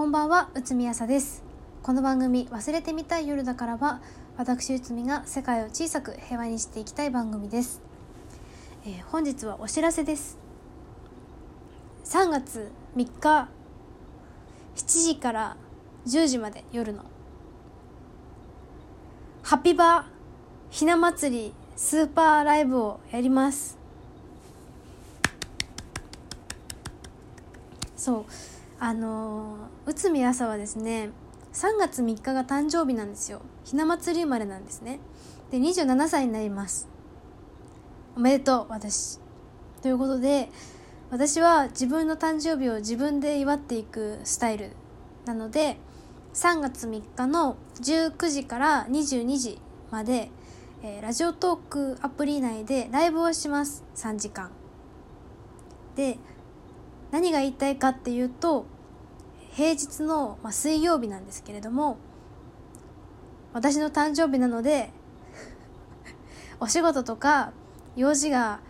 こんばんは内海朝です。この番組忘れてみたい夜だからは私内海が世界を小さく平和にしていきたい番組です、えー本日はお知らせです。3月3日7時から10時まで夜のハッピーバーひな祭りスーパーライブをやります。そう。あの内海朝はですね3月3日が誕生日なんですよ。ひな祭り生まれなんですね。で27歳になります。おめでとう私。ということで私は自分の誕生日を自分で祝っていくスタイルなので3月3日の19時から22時まで、えーラジオトークアプリ内でライブをします。3時間。で何が言いたいかっていうと平日の、まあ、水曜日なんですけれども私の誕生日なので お仕事とか用事が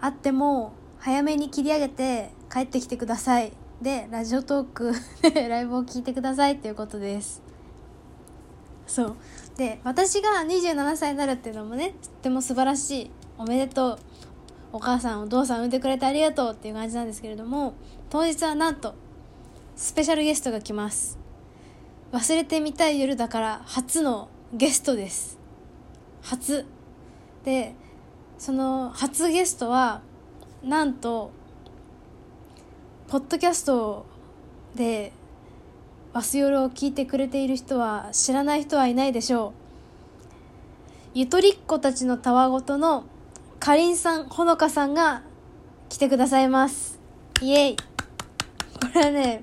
あっても早めに切り上げて帰ってきてください。でラジオトーク でライブを聞いてくださいっていうことです。そう。で私が27歳になるっていうのもねとっても素晴らしい。おめでとう。お母さんお父さん産んでくれてありがとうっていう感じなんですけれども当日はなんとスペシャルゲストが来ます。忘れてみたい夜だから初のゲストです。初。でその初ゲストはなんとポッドキャストで「バス夜」を聞いてくれている人は知らない人はいないでしょう。ゆとりっ子たちのたわごとのかりんさんほのかさんが来てくださいます。イエイ。これはね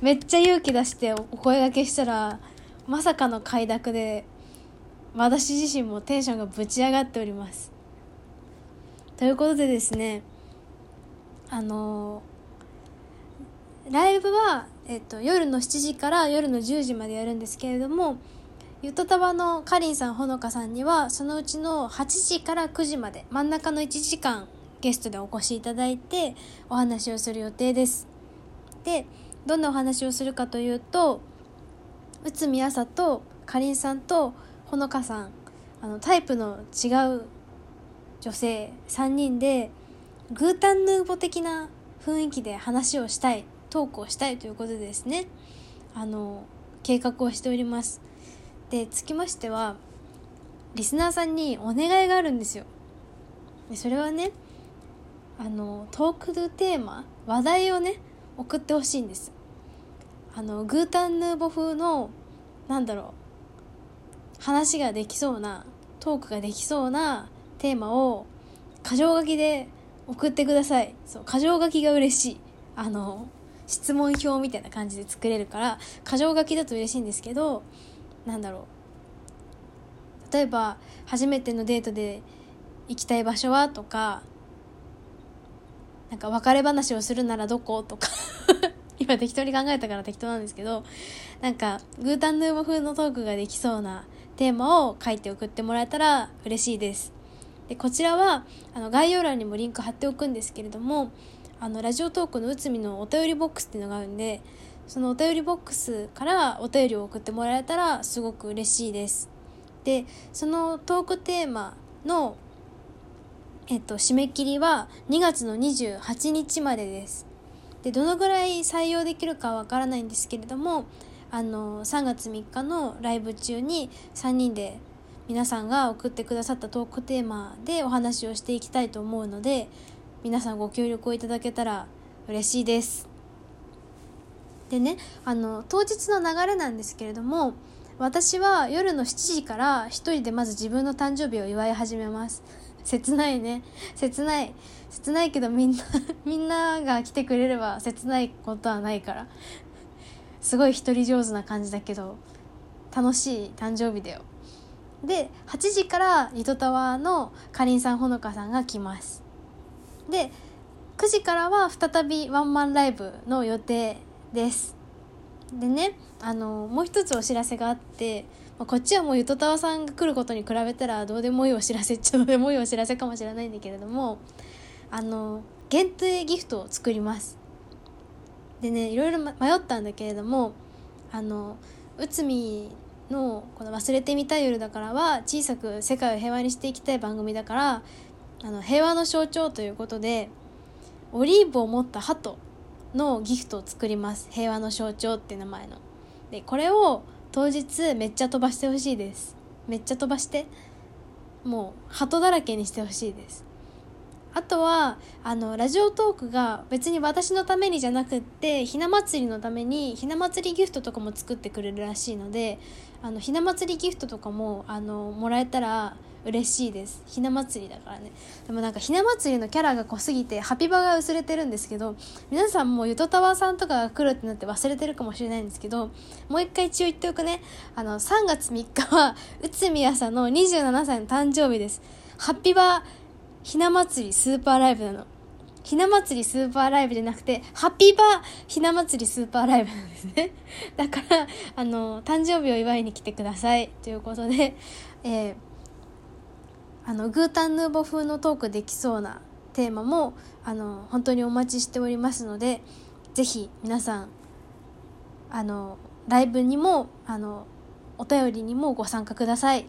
めっちゃ勇気出してお声掛けしたらまさかの快諾で私自身もテンションがぶち上がっております。ということでですねあのライブは、えっと、夜の7時から夜の10時までやるんですけれどもゆとたわのかりんさんほのかさんにはそのうちの8時から9時まで真ん中の1時間ゲストでお越しいただいてお話をする予定です。でどんなお話をするかというと内海朝とかりんさんとほのかさんあのタイプの違う女性3人でグータンヌーボ的な雰囲気で話をしたいトークをしたいということでですね。あの計画をしております。でつきましてはリスナーさんにお願いがあるんですよ。でそれはねあのトークテーマ話題をね送ってほしいんです。あのグータンヌーボ風のなんだろう話ができそうなトークができそうなテーマを箇条書きで送ってください。そう箇条書きが嬉しい。あの質問票みたいな感じで作れるから箇条書きだと嬉しいんですけどなんだろう。例えば初めてのデートで行きたい場所はとかなんか別れ話をするならどことか 今適当に考えたから適当なんですけどなんかグータンヌーボ風のトークができそうなテーマを書いて送ってもらえたら嬉しいです。でこちらはあの概要欄にもリンク貼っておくんですけれどもあのラジオトークの内海のお便りボックスっていうのがあるんでそのお便りボックスからお便りを送ってもらえたらすごく嬉しいですでそのトークテーマのえっと、締め切りは2月の28日までです。でどのぐらい採用できるかわからないんですけれどもあの3月3日のライブ中に3人で皆さんが送ってくださったトークテーマでお話をしていきたいと思うので皆さんご協力をいただけたら嬉しいです。でねあの当日の流れなんですけれども私は夜の7時から1人でまず自分の誕生日を祝い始めます。切ないね。切ない。切ないけどみんな みんなが来てくれれば切ないことはないから。すごい一人上手な感じだけど楽しい誕生日だよ。で8時からゆとたわのかりんさんほのかさんが来ます。で9時からは再びワンマンライブの予定です。でねあのもう一つお知らせがあってまあこっちはもうゆとたわさんが来ることに比べたらどうでもいいお知らせっちゃ どうでもいいお知らせかもしれないんだけれどもあの限定ギフトを作ります。でねいろいろ迷ったんだけれどもあの内海のこの「忘れてみたい夜だから」は小さく世界を平和にしていきたい番組だからあの平和の象徴ということでオリーブを持った鳩のギフトを作ります。平和の象徴って名前の。でこれを当日めっちゃ飛ばしてほしいです。めっちゃ飛ばしてもう鳩だらけにしてほしいです。あとはあのラジオトークが別に私のためにじゃなくってひな祭りのためにひな祭りギフトとかも作ってくれるらしいのであのひな祭りギフトとかもあのもらえたら嬉しいです。ひな祭りだからね。でもなんかひな祭りのキャラが濃すぎてハピバが薄れてるんですけど皆さんもゆとたわさんとかが来るってなって忘れてるかもしれないんですけどもう一回一応言っておくね。あの3月3日は内海朝の27歳の誕生日です。ハッピバひな祭りスーパーライブなの。ひな祭りスーパーライブじゃなくて、ハッピーバーひな祭りスーパーライブなんですね。だから、あの、誕生日を祝いに来てください。ということで、えー、あのグータンヌーボ風のトークできそうなテーマもあの本当にお待ちしておりますのでぜひ皆さんあのライブにもあのお便りにもご参加ください。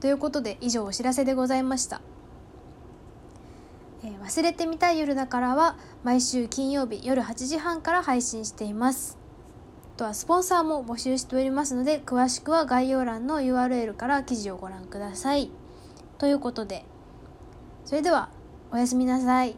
ということで以上お知らせでございました、えー、忘れてみたい夜だからは毎週金曜日夜8時半から配信しています。とはスポンサーも募集しておりますので詳しくは概要欄の URL から記事をご覧ください。ということでそれではおやすみなさい。